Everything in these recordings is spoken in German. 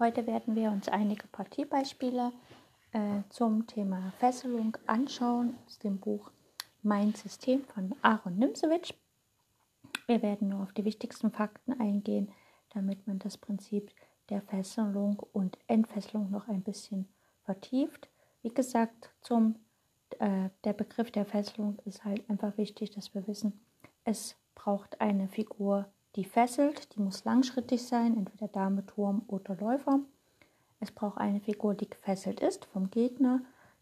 Heute werden wir uns einige Partiebeispiele äh, zum Thema Fesselung anschauen aus dem Buch Mein System von Aaron Nimsewitsch. Wir werden nur auf die wichtigsten Fakten eingehen, damit man das Prinzip der Fesselung und Entfesselung noch ein bisschen vertieft. Wie gesagt, zum äh, der Begriff der Fesselung ist halt einfach wichtig, dass wir wissen, es braucht eine Figur, die fesselt, die muss langschrittig sein, entweder Dame, Turm oder Läufer. Es braucht eine Figur, die gefesselt ist vom Gegner,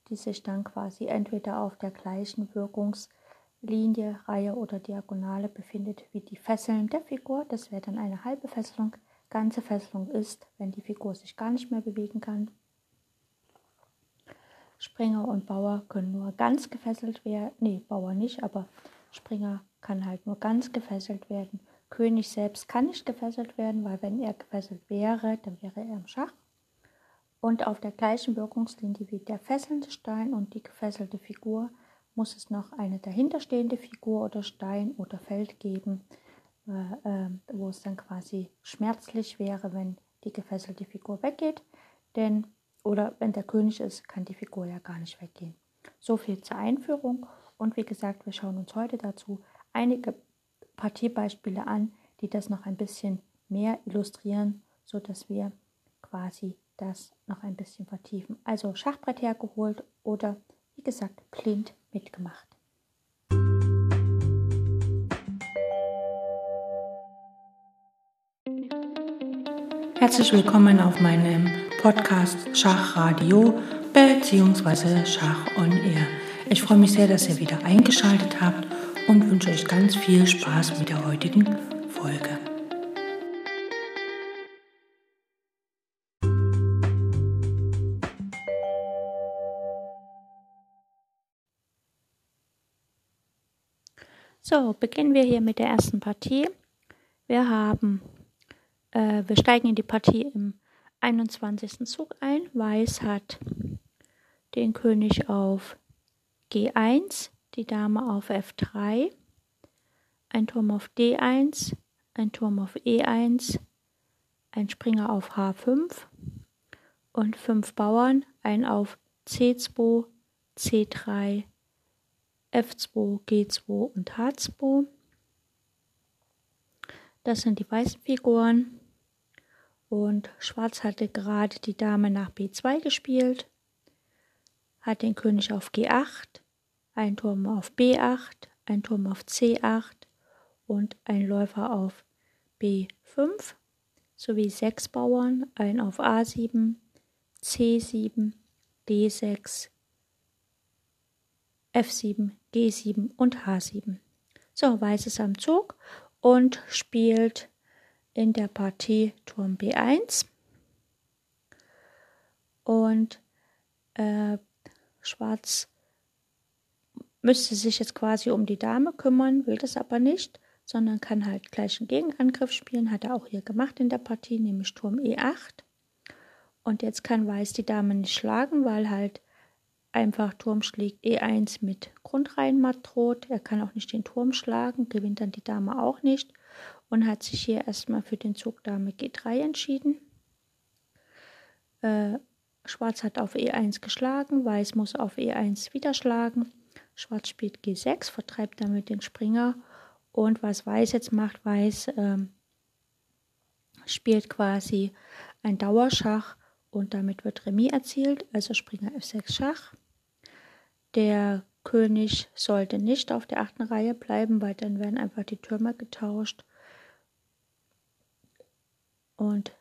die sich dann quasi entweder auf der gleichen Wirkungslinie, Reihe oder Diagonale befindet wie die Fesseln der Figur. Das wäre dann eine halbe Fesselung. Ganze Fesselung ist, wenn die Figur sich gar nicht mehr bewegen kann. Springer und Bauer können nur ganz gefesselt werden. Nee, Bauer nicht, aber Springer kann halt nur ganz gefesselt werden. König selbst kann nicht gefesselt werden, weil wenn er gefesselt wäre, dann wäre er im Schach. Und auf der gleichen Wirkungslinie wie der fesselnde Stein und die gefesselte Figur muss es noch eine dahinterstehende Figur oder Stein oder Feld geben, äh, äh, wo es dann quasi schmerzlich wäre, wenn die gefesselte Figur weggeht. Denn, oder wenn der König ist, kann die Figur ja gar nicht weggehen. So viel zur Einführung. Und wie gesagt, wir schauen uns heute dazu einige Partiebeispiele an, die das noch ein bisschen mehr illustrieren, sodass wir quasi das noch ein bisschen vertiefen. Also Schachbrett hergeholt oder wie gesagt blind mitgemacht. Herzlich willkommen auf meinem Podcast Schachradio bzw. Schach on Air. Ich freue mich sehr, dass ihr wieder eingeschaltet habt und wünsche euch ganz viel Spaß mit der heutigen Folge. So, beginnen wir hier mit der ersten Partie. Wir haben, äh, wir steigen in die Partie im 21. Zug ein. Weiß hat den König auf G1, die Dame auf F3, ein Turm auf D1, ein Turm auf E1, ein Springer auf H5 und fünf Bauern, ein auf C2, C3, F2, G2 und H2. Das sind die weißen Figuren. Und Schwarz hatte gerade die Dame nach B2 gespielt, hat den König auf G8, ein Turm auf B8, ein Turm auf C8 und ein Läufer auf B5 sowie sechs Bauern, ein auf A7, C7, D6, F7, G7 und H7. So, Weiß ist am Zug und spielt in der Partie Turm B1 und äh, Schwarz müsste sich jetzt quasi um die Dame kümmern, will das aber nicht, sondern kann halt gleich einen Gegenangriff spielen, hat er auch hier gemacht in der Partie, nämlich Turm E8. Und jetzt kann Weiß die Dame nicht schlagen, weil halt einfach Turm schlägt E1 mit Grundreihenmatt droht. Er kann auch nicht den Turm schlagen, gewinnt dann die Dame auch nicht und hat sich hier erstmal für den Zug Dame G3 entschieden. Äh, Schwarz hat auf E1 geschlagen, Weiß muss auf E1 wieder schlagen. Schwarz spielt G6, vertreibt damit den Springer. Und was Weiß jetzt macht, Weiß ähm, spielt quasi ein Dauerschach und damit wird Remis erzielt, also Springer F6 Schach. Der König sollte nicht auf der achten Reihe bleiben, weil dann werden einfach die Türme getauscht. Und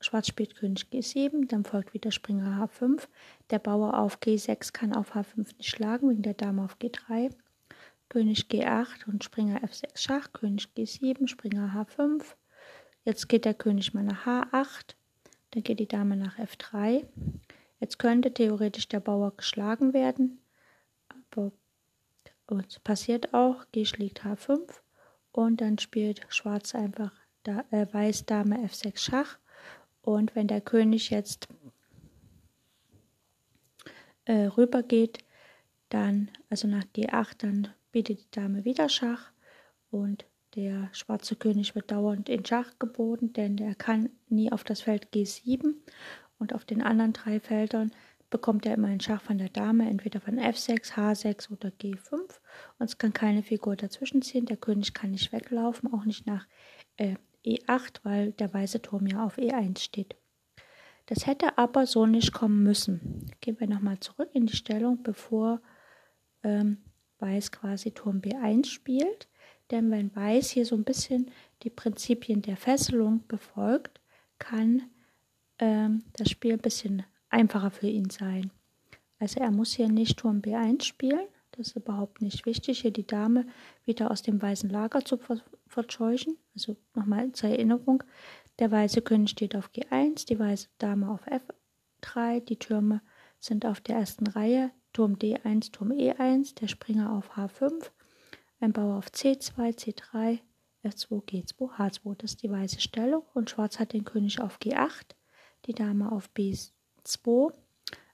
Schwarz spielt König G7, dann folgt wieder Springer H5. Der Bauer auf G6 kann auf H5 nicht schlagen, wegen der Dame auf G3. König G8 und Springer F6 Schach, König G7, Springer H5. Jetzt geht der König mal nach H8, dann geht die Dame nach F3. Jetzt könnte theoretisch der Bauer geschlagen werden, aber es passiert auch, G schlägt H5 und dann spielt Schwarz einfach da, äh, Weiß Dame F6 Schach und wenn der König jetzt äh, rüber geht, dann, also nach G8, dann bietet die Dame wieder Schach und der schwarze König wird dauernd in Schach geboten, denn er kann nie auf das Feld G7 und auf den anderen drei Feldern bekommt er immer einen Schach von der Dame, entweder von F6, H6 oder G5. Und es kann keine Figur dazwischen ziehen. Der König kann nicht weglaufen, auch nicht nach äh, E8, weil der weiße Turm ja auf E1 steht. Das hätte aber so nicht kommen müssen. Gehen wir nochmal zurück in die Stellung, bevor ähm, Weiß quasi Turm B1 spielt. Denn wenn Weiß hier so ein bisschen die Prinzipien der Fesselung befolgt, kann ähm, das Spiel ein bisschen einfacher für ihn sein. Also er muss hier nicht Turm B1 spielen, das ist überhaupt nicht wichtig, hier die Dame wieder aus dem weißen Lager zu verscheuchen. Also nochmal zur Erinnerung, der weiße König steht auf G1, die weiße Dame auf F3, die Türme sind auf der ersten Reihe, Turm D1, Turm E1, der Springer auf H5, ein Bauer auf C2, C3, F2, G2, H2, das ist die weiße Stellung und Schwarz hat den König auf G8, die Dame auf B2,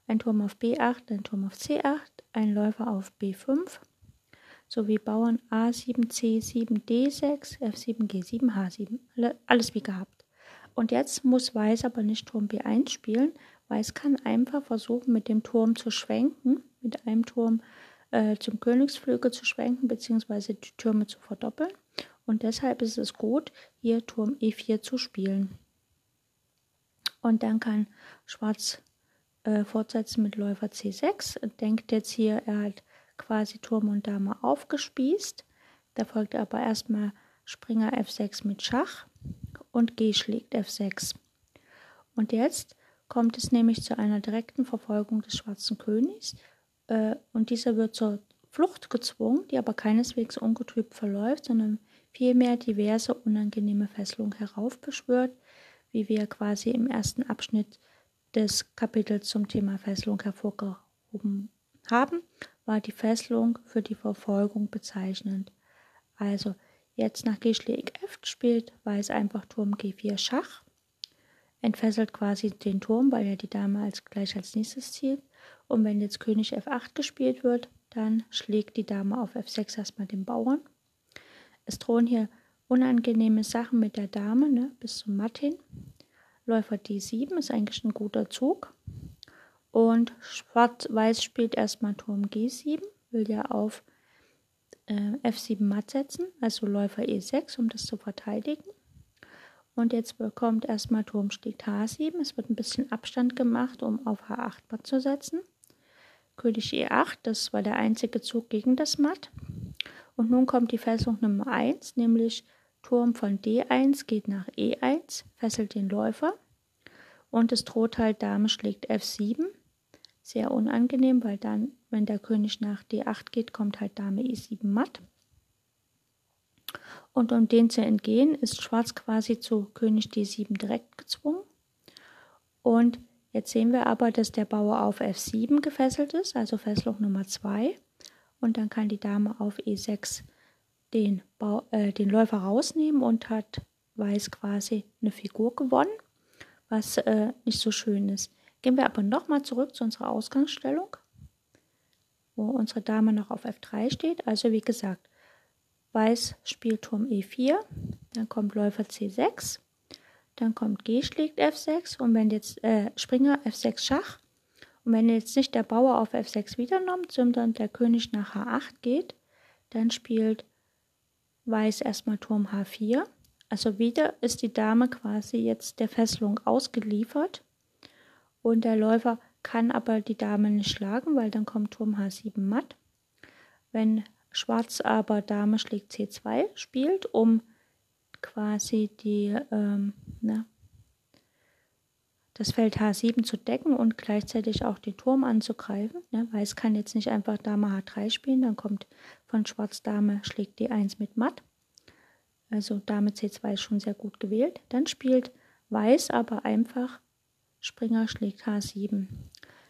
ein Turm auf B8, ein Turm auf C8, ein Läufer auf B5 sowie Bauern A7, C7, D6, F7, G7, H7. Alles wie gehabt. Und jetzt muss Weiß aber nicht Turm B1 spielen. Weiß kann einfach versuchen, mit dem Turm zu schwenken, mit einem Turm äh, zum Königsflügel zu schwenken, beziehungsweise die Türme zu verdoppeln. Und deshalb ist es gut, hier Turm E4 zu spielen. Und dann kann Schwarz äh, fortsetzen mit Läufer C6. Denkt jetzt hier, er hat quasi Turm und Dame aufgespießt. Da folgt aber erstmal Springer F6 mit Schach und G schlägt F6. Und jetzt kommt es nämlich zu einer direkten Verfolgung des schwarzen Königs äh, und dieser wird zur Flucht gezwungen, die aber keineswegs ungetrübt verläuft, sondern vielmehr diverse unangenehme Fesselungen heraufbeschwört, wie wir quasi im ersten Abschnitt des Kapitels zum Thema Fesselung hervorgehoben haben, war die Fesselung für die Verfolgung bezeichnend. Also jetzt nach G schlägt F spielt Weiß einfach Turm G4 Schach, entfesselt quasi den Turm, weil er die Dame als gleich als nächstes zielt. Und wenn jetzt König F8 gespielt wird, dann schlägt die Dame auf F6 erstmal den Bauern. Es drohen hier unangenehme Sachen mit der Dame ne, bis zum Matt hin. Läufer D7 ist eigentlich ein guter Zug. Und Schwarz-Weiß spielt erstmal Turm G7, will ja auf äh, F7 matt setzen, also Läufer E6, um das zu verteidigen. Und jetzt bekommt erstmal Turm schlägt H7. Es wird ein bisschen Abstand gemacht, um auf H8 matt zu setzen. König E8, das war der einzige Zug gegen das Matt. Und nun kommt die Fesselung Nummer 1, nämlich Turm von D1 geht nach E1, fesselt den Läufer und es droht halt Dame schlägt F7. Sehr unangenehm, weil dann, wenn der König nach D8 geht, kommt halt Dame E7 matt. Und um den zu entgehen, ist Schwarz quasi zu König D7 direkt gezwungen. Und jetzt sehen wir aber, dass der Bauer auf F7 gefesselt ist, also Fesselung Nummer 2. Und dann kann die Dame auf E6 den, Bau, äh, den Läufer rausnehmen und hat Weiß quasi eine Figur gewonnen, was äh, nicht so schön ist. Gehen wir aber nochmal zurück zu unserer Ausgangsstellung, wo unsere Dame noch auf F3 steht. Also wie gesagt, Weiß spielt Turm E4, dann kommt Läufer C6, dann kommt G schlägt F6 und wenn jetzt äh, Springer F6 Schach und wenn jetzt nicht der Bauer auf F6 wieder nimmt, sondern der König nach H8 geht, dann spielt Weiß erstmal Turm H4. Also wieder ist die Dame quasi jetzt der Fesselung ausgeliefert. Und der Läufer kann aber die Dame nicht schlagen, weil dann kommt Turm H7 matt. Wenn Schwarz aber Dame schlägt C2 spielt, um quasi die, ähm, na, das Feld H7 zu decken und gleichzeitig auch den Turm anzugreifen. Ne? Weiß kann jetzt nicht einfach Dame H3 spielen, dann kommt von Schwarz Dame schlägt D1 mit Matt. Also Dame C2 ist schon sehr gut gewählt. Dann spielt Weiß aber einfach Springer schlägt H7.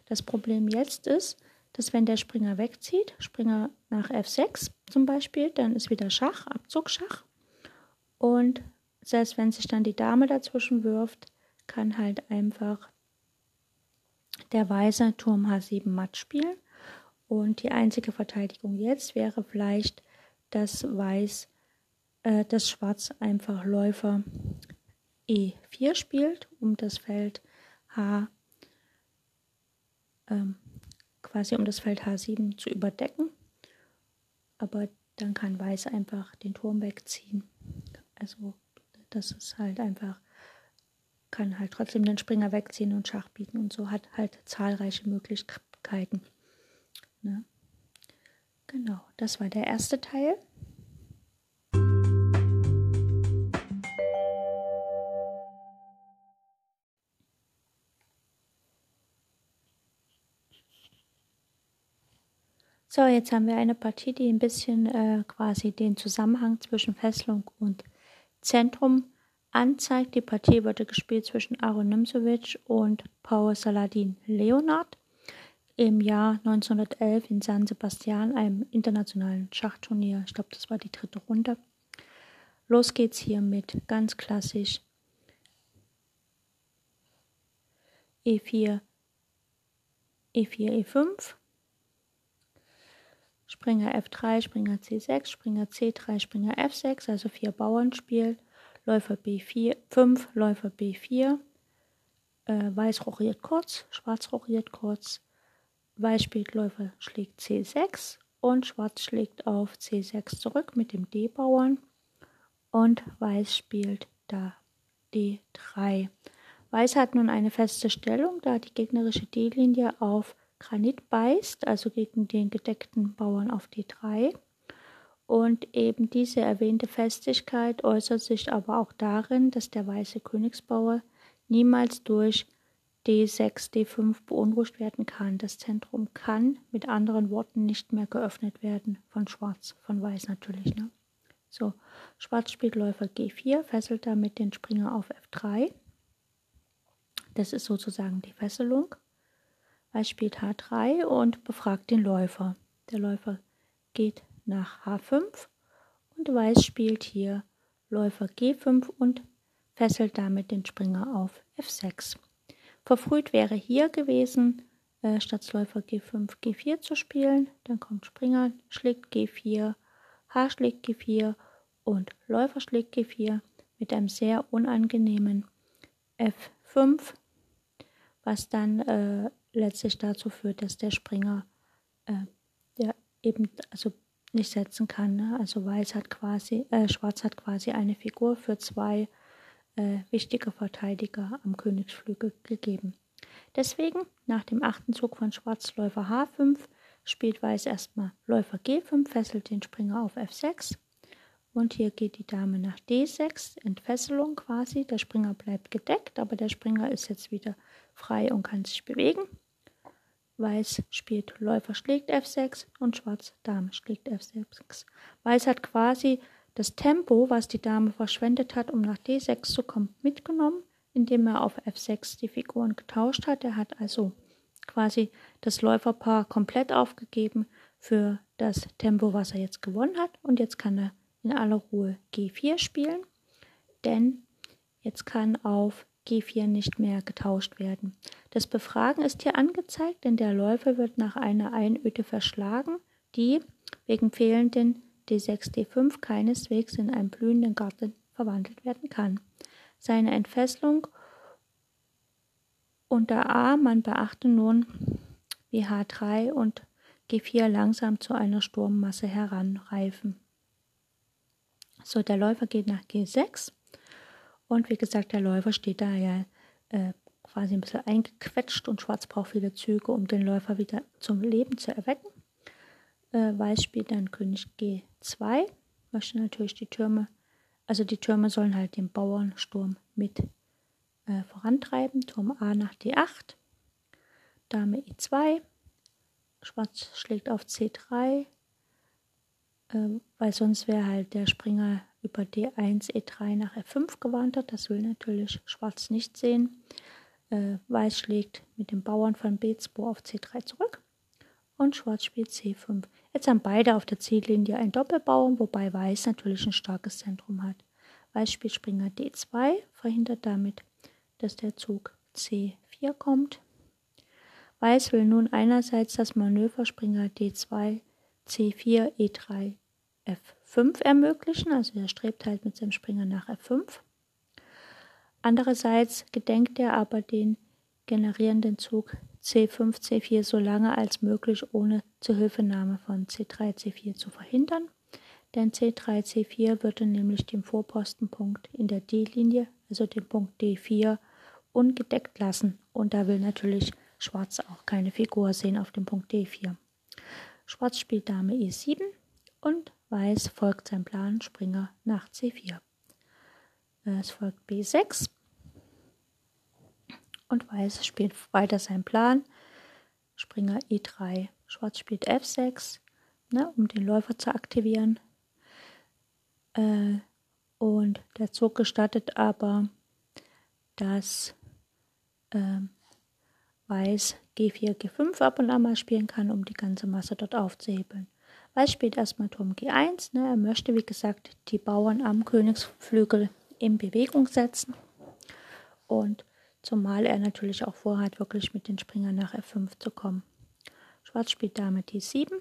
Das Problem jetzt ist, dass wenn der Springer wegzieht, Springer nach F6 zum Beispiel, dann ist wieder Schach, Abzugschach. Und selbst wenn sich dann die Dame dazwischen wirft, kann halt einfach der Weiße Turm H7 matt spielen. Und die einzige Verteidigung jetzt wäre vielleicht, dass Weiß äh, dass Schwarz einfach Läufer E4 spielt, um das Feld H ähm, quasi um das Feld H7 zu überdecken. Aber dann kann Weiß einfach den Turm wegziehen. Also das ist halt einfach, kann halt trotzdem den Springer wegziehen und Schach bieten und so hat halt zahlreiche Möglichkeiten. Ne? Genau, das war der erste Teil. So, jetzt haben wir eine Partie, die ein bisschen äh, quasi den Zusammenhang zwischen Fesselung und Zentrum anzeigt. Die Partie wurde gespielt zwischen Aaron Nimzowitsch und Paul Saladin Leonard im Jahr 1911 in San Sebastian, einem internationalen Schachturnier. Ich glaube, das war die dritte Runde. Los geht's hier mit ganz klassisch E4, E4, E5. Springer F3, Springer C6, Springer C3, Springer F6, also vier Bauernspiel, Läufer B4, 5, Läufer B4, äh, Weiß rochiert kurz, Schwarz rochiert kurz, Weiß spielt Läufer schlägt C6 und Schwarz schlägt auf C6 zurück mit dem D-Bauern. Und Weiß spielt da D3. Weiß hat nun eine feste Stellung, da die gegnerische D-Linie auf Granit beißt, also gegen den gedeckten Bauern auf D3. Und eben diese erwähnte Festigkeit äußert sich aber auch darin, dass der weiße Königsbauer niemals durch D6, D5 beunruhigt werden kann. Das Zentrum kann mit anderen Worten nicht mehr geöffnet werden von Schwarz, von Weiß natürlich. Ne? So, Schwarz spielt Läufer G4, fesselt damit den Springer auf F3. Das ist sozusagen die Fesselung. Weiß spielt H3 und befragt den Läufer. Der Läufer geht nach H5 und Weiß spielt hier Läufer G5 und fesselt damit den Springer auf F6. Verfrüht wäre hier gewesen, äh, statt Läufer G5 G4 zu spielen. Dann kommt Springer, schlägt G4, H schlägt G4 und Läufer schlägt G4 mit einem sehr unangenehmen F5, was dann äh, letztlich dazu führt, dass der Springer äh, ja, eben also nicht setzen kann. Ne? Also Weiß hat quasi, äh, Schwarz hat quasi eine Figur für zwei äh, wichtige Verteidiger am Königsflügel gegeben. Deswegen, nach dem achten Zug von Schwarz Läufer H5, spielt Weiß erstmal Läufer G5, fesselt den Springer auf F6. Und hier geht die Dame nach D6, Entfesselung quasi. Der Springer bleibt gedeckt, aber der Springer ist jetzt wieder frei und kann sich bewegen. Weiß spielt Läufer schlägt F6 und Schwarz Dame schlägt F6. Weiß hat quasi das Tempo, was die Dame verschwendet hat, um nach D6 zu kommen, mitgenommen, indem er auf F6 die Figuren getauscht hat. Er hat also quasi das Läuferpaar komplett aufgegeben für das Tempo, was er jetzt gewonnen hat. Und jetzt kann er in aller Ruhe G4 spielen, denn jetzt kann auf G4 nicht mehr getauscht werden. Das Befragen ist hier angezeigt, denn der Läufer wird nach einer Einöde verschlagen, die wegen fehlenden D6, D5 keineswegs in einen blühenden Garten verwandelt werden kann. Seine Entfesselung unter A, man beachte nun, wie H3 und G4 langsam zu einer Sturmmasse heranreifen. So, der Läufer geht nach G6 und wie gesagt, der Läufer steht da ja äh, quasi ein bisschen eingequetscht und Schwarz braucht viele Züge, um den Läufer wieder zum Leben zu erwecken. Äh, Weiß spielt dann König G2, möchte natürlich die Türme, also die Türme sollen halt den Bauernsturm mit äh, vorantreiben. Turm A nach D8, Dame E2, Schwarz schlägt auf C3, äh, weil sonst wäre halt der Springer über D1, E3 nach F5 gewandert. Das will natürlich Schwarz nicht sehen. Äh, Weiß schlägt mit dem Bauern von B2 auf C3 zurück und Schwarz spielt C5. Jetzt haben beide auf der Ziellinie ein Doppelbauern, wobei Weiß natürlich ein starkes Zentrum hat. Weiß spielt Springer D2, verhindert damit, dass der Zug C4 kommt. Weiß will nun einerseits das Manöver Springer D2, C4, E3, F5 F5 ermöglichen. Also er strebt halt mit seinem Springer nach F5. Andererseits gedenkt er aber den generierenden Zug C5, C4 so lange als möglich ohne Zuhilfenahme von C3, C4 zu verhindern. Denn C3, C4 würde nämlich den Vorpostenpunkt in der D-Linie, also den Punkt D4, ungedeckt lassen. Und da will natürlich Schwarz auch keine Figur sehen auf dem Punkt D4. Schwarz spielt Dame E7 und Weiß folgt seinem Plan Springer nach C4. Es folgt B6 und Weiß spielt weiter seinen Plan. Springer E3. Schwarz spielt F6, ne, um den Läufer zu aktivieren. Äh, und der Zug gestattet aber, dass äh, Weiß G4, G5 ab und an mal spielen kann, um die ganze Masse dort aufzuhebeln. Weiß spielt erstmal Turm G1. Ne, er möchte, wie gesagt, die Bauern am Königsflügel in Bewegung setzen. Und zumal er natürlich auch vorhat, wirklich mit den Springern nach F5 zu kommen. Schwarz spielt Dame D7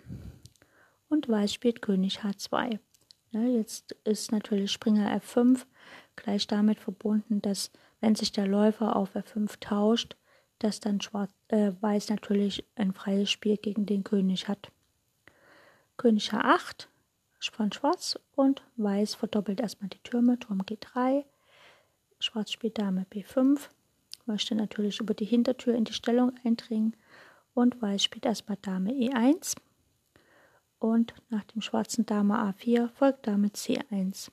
und Weiß spielt König H2. Ja, jetzt ist natürlich Springer F5 gleich damit verbunden, dass wenn sich der Läufer auf F5 tauscht, dass dann Schwarz, äh, Weiß natürlich ein freies Spiel gegen den König hat. König H8 von Schwarz und Weiß verdoppelt erstmal die Türme, Turm G3, Schwarz spielt Dame B5 möchte natürlich über die Hintertür in die Stellung eindringen und Weiß spielt erstmal Dame E1 und nach dem schwarzen Dame A4 folgt Dame C1.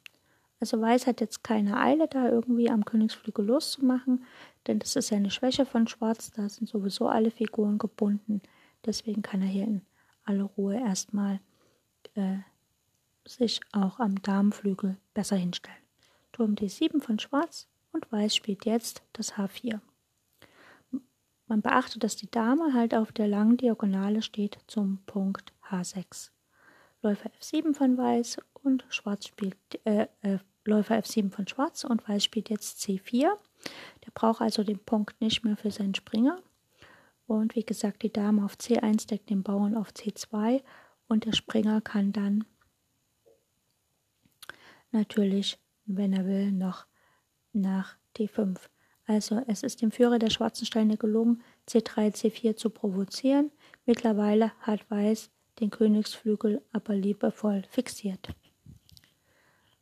Also Weiß hat jetzt keine Eile, da irgendwie am Königsflügel loszumachen, denn das ist ja eine Schwäche von Schwarz, da sind sowieso alle Figuren gebunden. Deswegen kann er hier in aller Ruhe erstmal äh, sich auch am Damenflügel besser hinstellen. Turm D7 von Schwarz und Weiß spielt jetzt das H4. Man beachtet, dass die Dame halt auf der langen Diagonale steht zum Punkt H6. Läufer F7 von Weiß und Schwarz spielt äh, äh, Läufer F7 von Schwarz und Weiß spielt jetzt C4. Der braucht also den Punkt nicht mehr für seinen Springer. Und wie gesagt, die Dame auf C1 deckt den Bauern auf C2 und der Springer kann dann natürlich, wenn er will, noch nach D5. Also es ist dem Führer der schwarzen Steine gelungen, C3, C4 zu provozieren. Mittlerweile hat Weiß den Königsflügel aber liebevoll fixiert.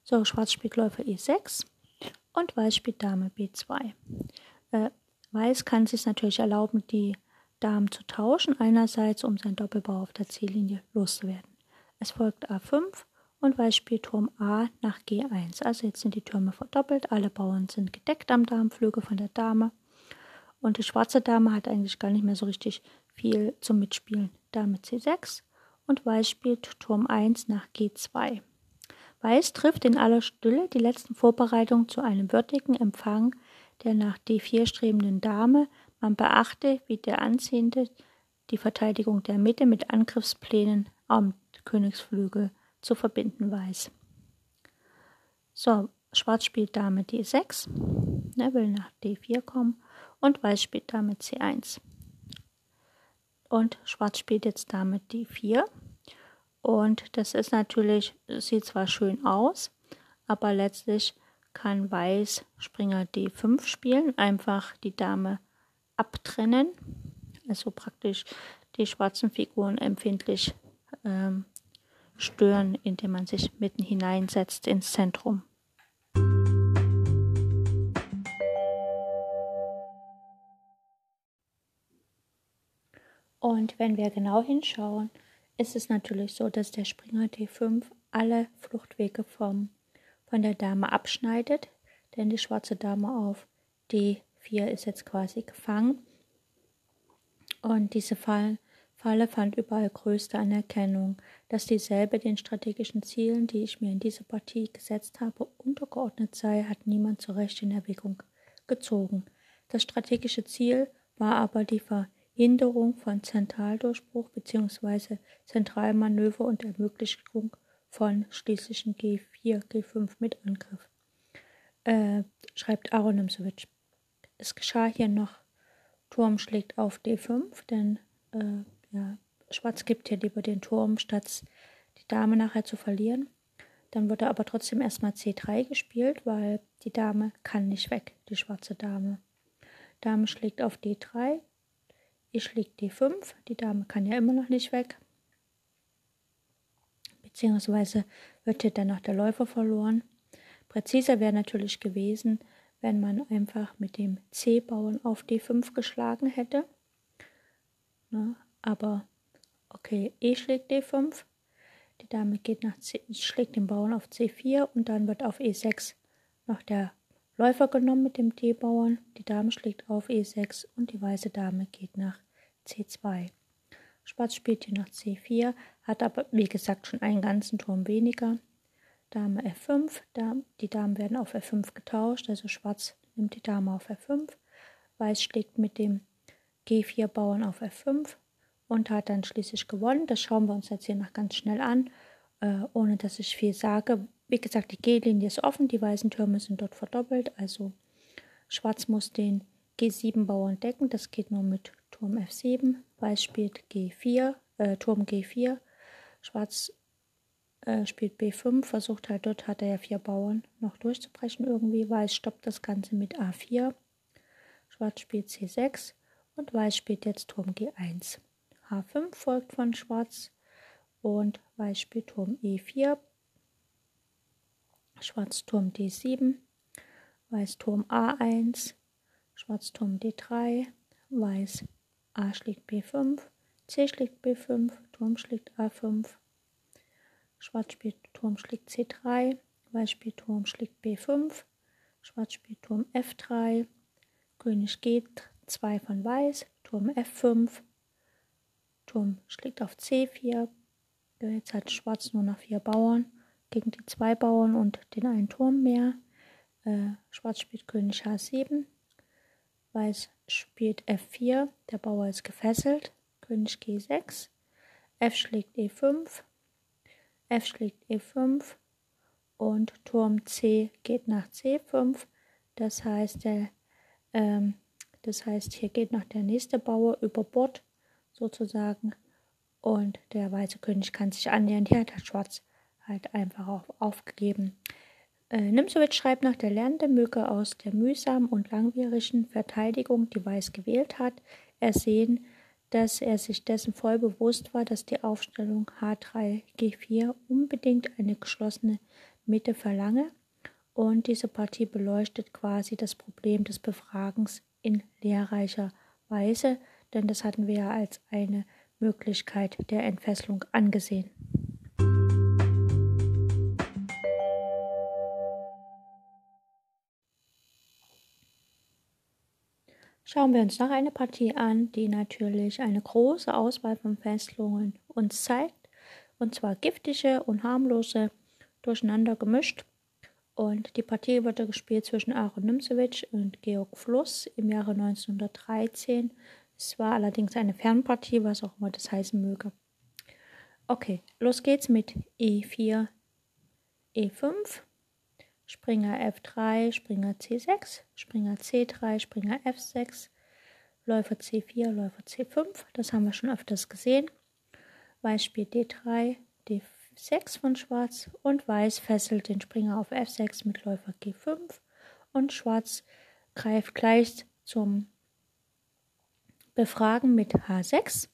So, Schwarz spielt Läufer E6 und Weiß spielt Dame B2. Äh, Weiß kann sich natürlich erlauben, die Damen zu tauschen, einerseits um sein Doppelbau auf der Ziellinie loszuwerden. Es folgt A5 und Weiß spielt Turm A nach G1. Also jetzt sind die Türme verdoppelt, alle Bauern sind gedeckt am Darmflügel von der Dame. Und die schwarze Dame hat eigentlich gar nicht mehr so richtig viel zum Mitspielen. Dame C6 und Weiß spielt Turm 1 nach G2. Weiß trifft in aller Stille die letzten Vorbereitungen zu einem würdigen Empfang der nach D4 strebenden Dame. Man beachte, wie der Anziehende die Verteidigung der Mitte mit Angriffsplänen am Königsflügel zu verbinden weiß. So, Schwarz spielt Dame D6, er will nach D4 kommen und Weiß spielt Dame C1. Und Schwarz spielt jetzt Dame D4 und das ist natürlich, sieht zwar schön aus, aber letztlich kann Weiß Springer D5 spielen, einfach die Dame abtrennen, also praktisch die schwarzen Figuren empfindlich ähm, stören, indem man sich mitten hineinsetzt ins Zentrum. Und wenn wir genau hinschauen, ist es natürlich so, dass der Springer D5 alle Fluchtwege vom, von der Dame abschneidet, denn die schwarze Dame auf D4 ist jetzt quasi gefangen. Und diese Fallen Falle fand überall größte Anerkennung, dass dieselbe den strategischen Zielen, die ich mir in dieser Partie gesetzt habe, untergeordnet sei, hat niemand zu Recht in Erwägung gezogen. Das strategische Ziel war aber die Verhinderung von Zentraldurchbruch bzw. Zentralmanöver und Ermöglichung von schließlichen G4, G5 mit Angriff, äh, schreibt Aronimsewitsch. Es geschah hier noch Turm schlägt auf D5, denn äh, ja, Schwarz gibt hier lieber den Turm, statt die Dame nachher zu verlieren. Dann wird aber trotzdem erstmal C3 gespielt, weil die Dame kann nicht weg, die schwarze Dame. Dame schlägt auf D3, ich schlägt D5, die Dame kann ja immer noch nicht weg. Beziehungsweise wird hier dann noch der Läufer verloren. Präziser wäre natürlich gewesen, wenn man einfach mit dem C-Bauern auf D5 geschlagen hätte. Na, aber okay, E schlägt D5, die Dame geht nach C, schlägt den Bauern auf C4 und dann wird auf E6 noch der Läufer genommen mit dem D-Bauern. Die Dame schlägt auf E6 und die weiße Dame geht nach C2. Schwarz spielt hier nach C4, hat aber wie gesagt schon einen ganzen Turm weniger. Dame F5, die Damen werden auf F5 getauscht, also Schwarz nimmt die Dame auf F5, Weiß schlägt mit dem G4 Bauern auf F5 und hat dann schließlich gewonnen. Das schauen wir uns jetzt hier noch ganz schnell an, äh, ohne dass ich viel sage. Wie gesagt, die G-Linie ist offen, die weißen Türme sind dort verdoppelt, also Schwarz muss den G7 Bauern decken, das geht nur mit Turm F7, Weiß spielt G4, äh, Turm G4, Schwarz äh, spielt B5, versucht halt dort, hat er ja vier Bauern noch durchzubrechen irgendwie. Weiß stoppt das Ganze mit A4. Schwarz spielt C6 und Weiß spielt jetzt Turm G1. H5 folgt von Schwarz und Weiß spielt Turm E4. Schwarz Turm D7, Weiß Turm A1, Schwarz Turm D3, Weiß A schlägt B5, C schlägt B5, Turm schlägt A5, Schwarz spielt Turm schlägt C3, Weiß spielt Turm schlägt B5, Schwarz spielt Turm F3, König G2 von Weiß, Turm F5, Turm schlägt auf C4. Jetzt hat Schwarz nur noch vier Bauern gegen die zwei Bauern und den einen Turm mehr. Äh, Schwarz spielt König H7. Weiß spielt F4. Der Bauer ist gefesselt. König G6. F schlägt E5. F schlägt E5 und Turm C geht nach C5. Das heißt, der, ähm, das heißt, hier geht noch der nächste Bauer über Bord sozusagen und der weiße König kann sich annähern. Hier hat Schwarz halt einfach auch aufgegeben. Äh, Nimzowitsch schreibt nach der lernende möge aus der mühsamen und langwierigen Verteidigung, die Weiß gewählt hat, ersehen, dass er sich dessen voll bewusst war, dass die Aufstellung H3 G4 unbedingt eine geschlossene Mitte verlange und diese Partie beleuchtet quasi das Problem des Befragens in lehrreicher Weise, denn das hatten wir ja als eine Möglichkeit der Entfesselung angesehen. Schauen wir uns noch eine Partie an, die natürlich eine große Auswahl von Fesselungen uns zeigt, und zwar giftige und harmlose durcheinander gemischt. Und die Partie wurde gespielt zwischen Aaron Nimzewitsch und Georg Fluss im Jahre 1913. Es war allerdings eine Fernpartie, was auch immer das heißen möge. Okay, los geht's mit E4, E5. Springer F3, Springer C6, Springer C3, Springer F6, Läufer C4, Läufer C5. Das haben wir schon öfters gesehen. Weiß spielt D3, D6 von Schwarz und Weiß fesselt den Springer auf F6 mit Läufer G5 und Schwarz greift gleich zum Befragen mit H6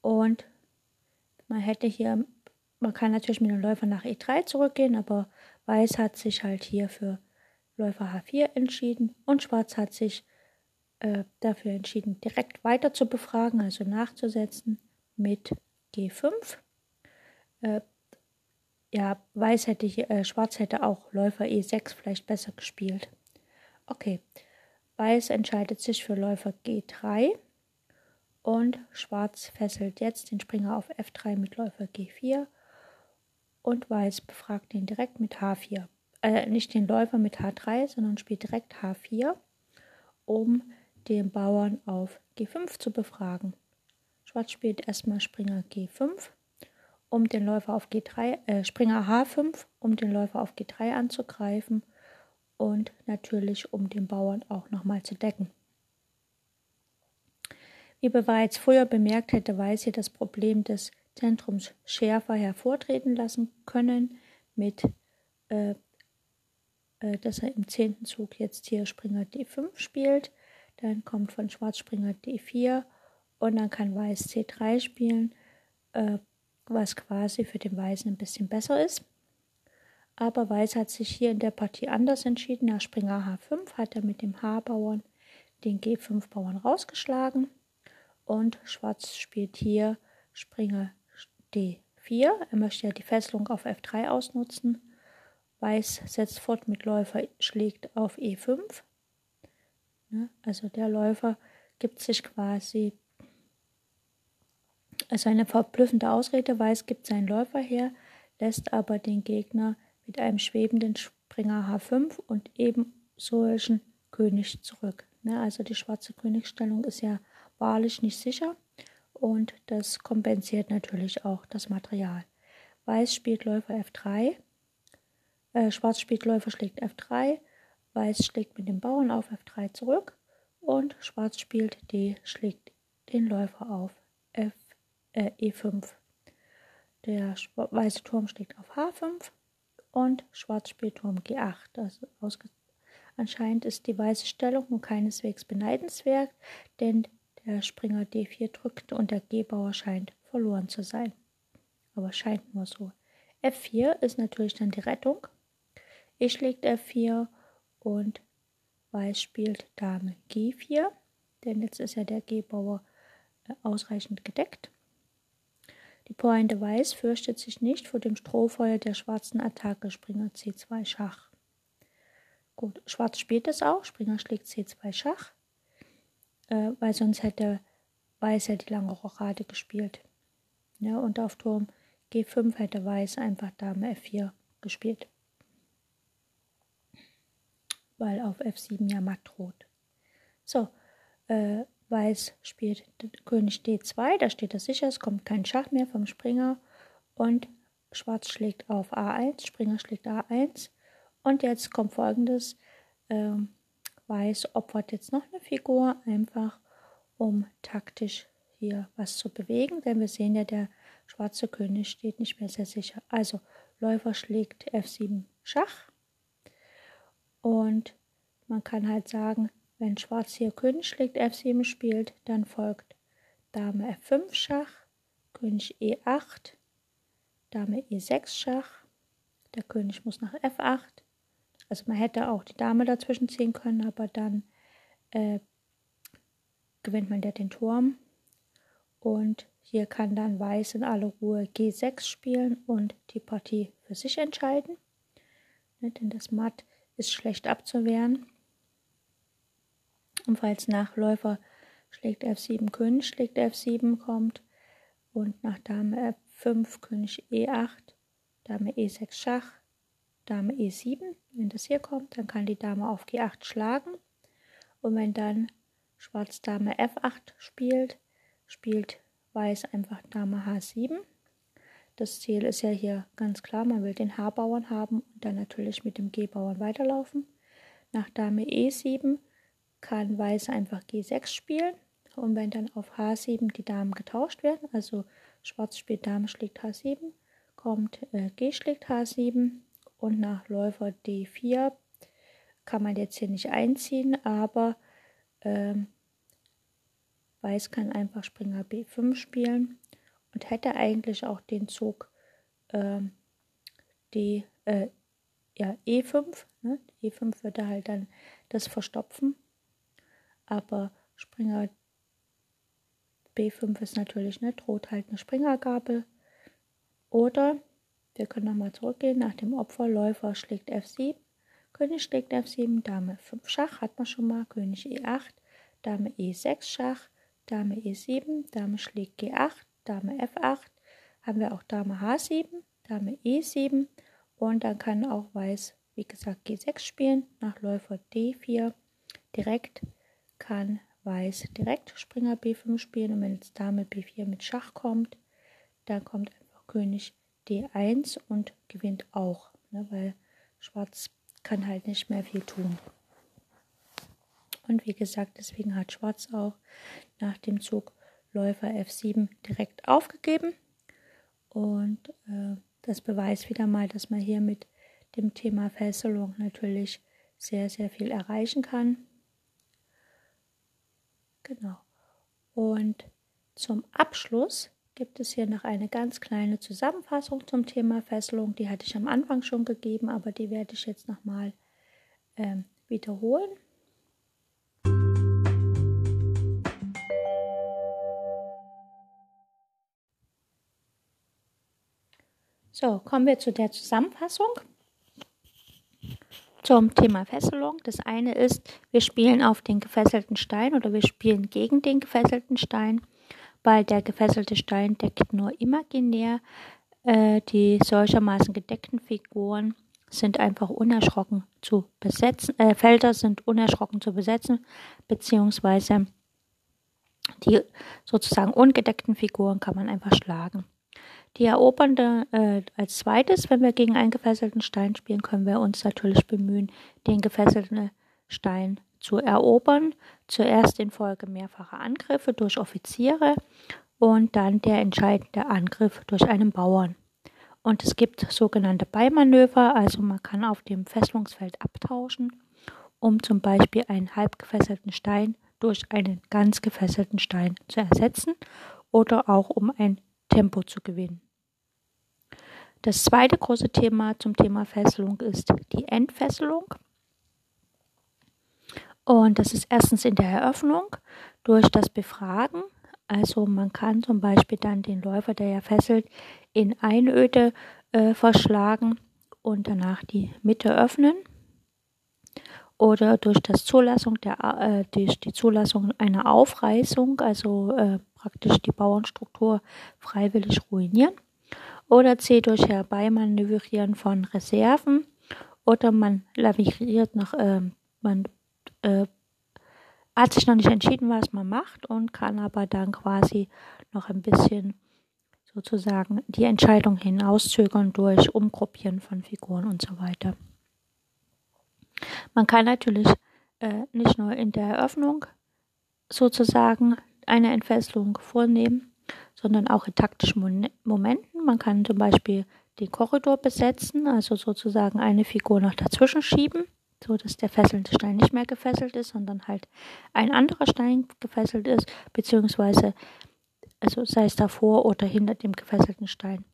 und man hätte hier, man kann natürlich mit dem Läufer nach E3 zurückgehen, aber Weiß hat sich halt hier für Läufer H4 entschieden und Schwarz hat sich äh, dafür entschieden, direkt weiter zu befragen, also nachzusetzen mit G5. Äh, ja, Weiß hätte hier, äh, Schwarz hätte auch Läufer E6 vielleicht besser gespielt. Okay, Weiß entscheidet sich für Läufer G3 und Schwarz fesselt jetzt den Springer auf F3 mit Läufer G4 und Weiß befragt ihn direkt mit H4. Äh, nicht den Läufer mit H3, sondern spielt direkt H4, um den Bauern auf G5 zu befragen. Schwarz spielt erstmal Springer G5, um den Läufer auf G3, äh, Springer H5, um den Läufer auf G3 anzugreifen und natürlich um den Bauern auch nochmal zu decken. Wie bereits früher bemerkt, hätte Weiß hier das Problem des Zentrums schärfer hervortreten lassen können, mit, äh, äh, dass er im zehnten Zug jetzt hier Springer D5 spielt. Dann kommt von Schwarz Springer D4 und dann kann Weiß C3 spielen, äh, was quasi für den Weißen ein bisschen besser ist. Aber Weiß hat sich hier in der Partie anders entschieden. Nach Springer H5 hat er mit dem H-Bauern den G5-Bauern rausgeschlagen und Schwarz spielt hier Springer D4. Er möchte ja die Fesselung auf F3 ausnutzen. Weiß setzt fort mit Läufer, schlägt auf E5. Also der Läufer gibt sich quasi, also eine verblüffende Ausrede. Weiß gibt seinen Läufer her, lässt aber den Gegner mit einem schwebenden Springer H5 und eben solchen König zurück. Also die schwarze Königsstellung ist ja wahrlich nicht sicher und das kompensiert natürlich auch das Material. Weiß spielt Läufer F3, äh, Schwarz spielt Läufer schlägt F3, Weiß schlägt mit dem Bauern auf F3 zurück und Schwarz spielt D, schlägt den Läufer auf F, äh, E5. Der weiße Turm schlägt auf H5 und Schwarz spielt Turm G8. Also Anscheinend ist die weiße Stellung nun keineswegs beneidenswert, denn der Springer D4 drückt und der G-Bauer scheint verloren zu sein. Aber scheint nur so. F4 ist natürlich dann die Rettung. E schlägt F4 und Weiß spielt Dame G4, denn jetzt ist ja der G-Bauer äh, ausreichend gedeckt. Die Pointe Weiß fürchtet sich nicht vor dem Strohfeuer der schwarzen Attacke Springer C2 Schach. Gut, Schwarz spielt es auch, Springer schlägt C2 Schach äh, weil sonst hätte Weiß ja die lange Rochade gespielt. Ja, und auf Turm G5 hätte Weiß einfach Dame F4 gespielt. Weil auf F7 ja matt droht. So, äh, Weiß spielt König D2, da steht er sicher, es kommt kein Schach mehr vom Springer. Und Schwarz schlägt auf A1, Springer schlägt A1. Und jetzt kommt folgendes. Ähm, Weiß opfert jetzt noch eine Figur, einfach um taktisch hier was zu bewegen, denn wir sehen ja, der schwarze König steht nicht mehr sehr sicher. Also Läufer schlägt F7 Schach. Und man kann halt sagen, wenn Schwarz hier König schlägt F7 spielt, dann folgt Dame F5 Schach, König E8, Dame E6 Schach, der König muss nach F8, also man hätte auch die Dame dazwischen ziehen können, aber dann äh, gewinnt man ja den Turm. Und hier kann dann Weiß in aller Ruhe G6 spielen und die Partie für sich entscheiden. Ne, denn das Matt ist schlecht abzuwehren. Und falls Nachläufer schlägt F7 König, schlägt F7 kommt und nach Dame F5 König E8, Dame E6 Schach, Dame E7. Wenn das hier kommt, dann kann die Dame auf G8 schlagen. Und wenn dann Schwarz Dame F8 spielt, spielt Weiß einfach Dame H7. Das Ziel ist ja hier ganz klar, man will den H-Bauern haben und dann natürlich mit dem G-Bauern weiterlaufen. Nach Dame E7 kann Weiß einfach G6 spielen und wenn dann auf H7 die Damen getauscht werden, also Schwarz spielt Dame schlägt H7, kommt äh, G schlägt H7 und nach Läufer D4 kann man jetzt hier nicht einziehen, aber ähm, Weiß kann einfach Springer B5 spielen und hätte eigentlich auch den Zug ähm, D, äh, ja, E5. Ne? E5 würde halt dann das verstopfen, aber Springer B5 ist natürlich, ne, droht halt eine Springergabel. Oder wir können nochmal zurückgehen. Nach dem Opfer Läufer schlägt F7, König schlägt F7, Dame 5 Schach, hat man schon mal, König E8, Dame E6 Schach, Dame E7, Dame schlägt G8, Dame F8, haben wir auch Dame H7, Dame E7 und dann kann auch Weiß, wie gesagt, G6 spielen, nach Läufer D4 direkt kann Weiß direkt Springer B5 spielen. Und wenn jetzt Dame B4 mit Schach kommt, dann kommt einfach König D1 und gewinnt auch, ne, weil Schwarz kann halt nicht mehr viel tun. Und wie gesagt, deswegen hat Schwarz auch nach dem Zug Läufer F7 direkt aufgegeben. Und äh, das beweist wieder mal, dass man hier mit dem Thema Fesselung natürlich sehr, sehr viel erreichen kann. Genau. Und zum Abschluss gibt es hier noch eine ganz kleine Zusammenfassung zum Thema Fesselung. Die hatte ich am Anfang schon gegeben, aber die werde ich jetzt nochmal ähm, wiederholen. So, kommen wir zu der Zusammenfassung zum Thema Fesselung. Das eine ist, wir spielen auf den gefesselten Stein oder wir spielen gegen den gefesselten Stein, weil der gefesselte Stein deckt nur imaginär. Äh, die solchermaßen gedeckten Figuren sind einfach unerschrocken zu besetzen, äh, Felder sind unerschrocken zu besetzen, beziehungsweise die sozusagen ungedeckten Figuren kann man einfach schlagen. Die erobernde äh, als zweites, wenn wir gegen einen gefesselten Stein spielen, können wir uns natürlich bemühen, den gefesselten Stein zu erobern. Zuerst in Folge mehrfacher Angriffe durch Offiziere und dann der entscheidende Angriff durch einen Bauern. Und es gibt sogenannte Beimanöver, also man kann auf dem Fesselungsfeld abtauschen, um zum Beispiel einen halb gefesselten Stein durch einen ganz gefesselten Stein zu ersetzen oder auch um ein Tempo zu gewinnen. Das zweite große Thema zum Thema Fesselung ist die Entfesselung. Und das ist erstens in der Eröffnung durch das Befragen. Also man kann zum Beispiel dann den Läufer, der ja fesselt, in Einöde äh, verschlagen und danach die Mitte öffnen. Oder durch das Zulassung der äh, durch die Zulassung einer Aufreißung, also äh, praktisch die Bauernstruktur freiwillig ruinieren oder C durch Herbeimanövrieren von Reserven oder man laviriert noch, äh, man äh, hat sich noch nicht entschieden, was man macht und kann aber dann quasi noch ein bisschen sozusagen die Entscheidung hinauszögern durch Umgruppieren von Figuren und so weiter. Man kann natürlich äh, nicht nur in der Eröffnung sozusagen eine Entfesselung vornehmen, sondern auch in taktischen Momenten. Man kann zum Beispiel den Korridor besetzen, also sozusagen eine Figur noch dazwischen schieben, so dass der fesselnde Stein nicht mehr gefesselt ist, sondern halt ein anderer Stein gefesselt ist, beziehungsweise also sei es davor oder hinter dem gefesselten Stein.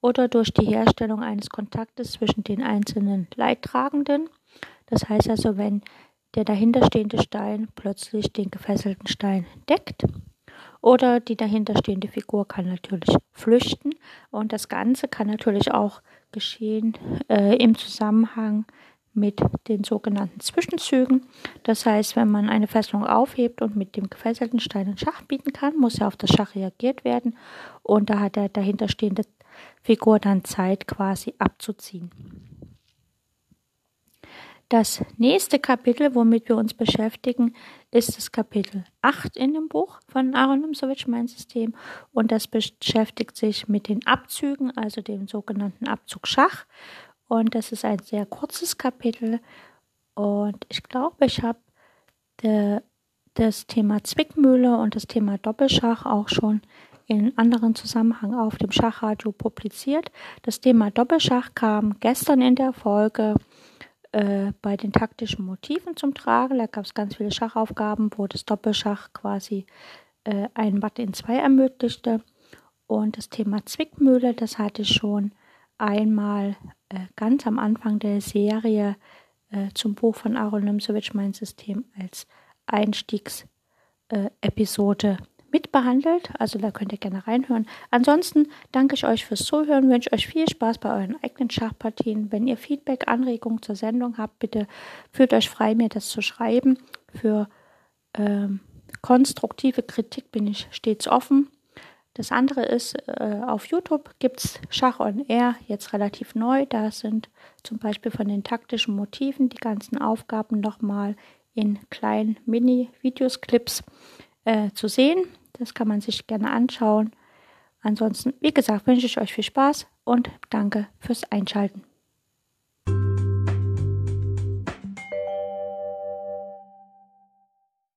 Oder durch die Herstellung eines Kontaktes zwischen den einzelnen Leidtragenden. Das heißt also, wenn der dahinterstehende Stein plötzlich den gefesselten Stein deckt, oder die dahinterstehende Figur kann natürlich flüchten und das Ganze kann natürlich auch geschehen äh, im Zusammenhang mit den sogenannten Zwischenzügen. Das heißt, wenn man eine Fesselung aufhebt und mit dem gefesselten Stein einen Schach bieten kann, muss ja auf das Schach reagiert werden und da hat der dahinterstehende Figur dann Zeit quasi abzuziehen. Das nächste Kapitel, womit wir uns beschäftigen, ist das Kapitel 8 in dem Buch von Aaron Nimsowitsch, mein System. Und das beschäftigt sich mit den Abzügen, also dem sogenannten Abzug Schach. Und das ist ein sehr kurzes Kapitel. Und ich glaube, ich habe das Thema Zwickmühle und das Thema Doppelschach auch schon in anderen Zusammenhang auf dem Schachradio publiziert. Das Thema Doppelschach kam gestern in der Folge äh, bei den taktischen Motiven zum Tragen. Da gab es ganz viele Schachaufgaben, wo das Doppelschach quasi äh, ein Watt in zwei ermöglichte. Und das Thema Zwickmühle, das hatte ich schon einmal äh, ganz am Anfang der Serie äh, zum Buch von Aaron Nimsowitsch, mein System, als Einstiegsepisode mitbehandelt. Also da könnt ihr gerne reinhören. Ansonsten danke ich euch fürs Zuhören, wünsche euch viel Spaß bei euren eigenen Schachpartien. Wenn ihr Feedback, Anregungen zur Sendung habt, bitte fühlt euch frei, mir das zu schreiben. Für ähm, konstruktive Kritik bin ich stets offen. Das andere ist, äh, auf YouTube gibt es Schach on Air, jetzt relativ neu. Da sind zum Beispiel von den taktischen Motiven die ganzen Aufgaben nochmal in kleinen Mini-Videos, Clips äh, zu sehen. Das kann man sich gerne anschauen. Ansonsten, wie gesagt, wünsche ich euch viel Spaß und danke fürs Einschalten.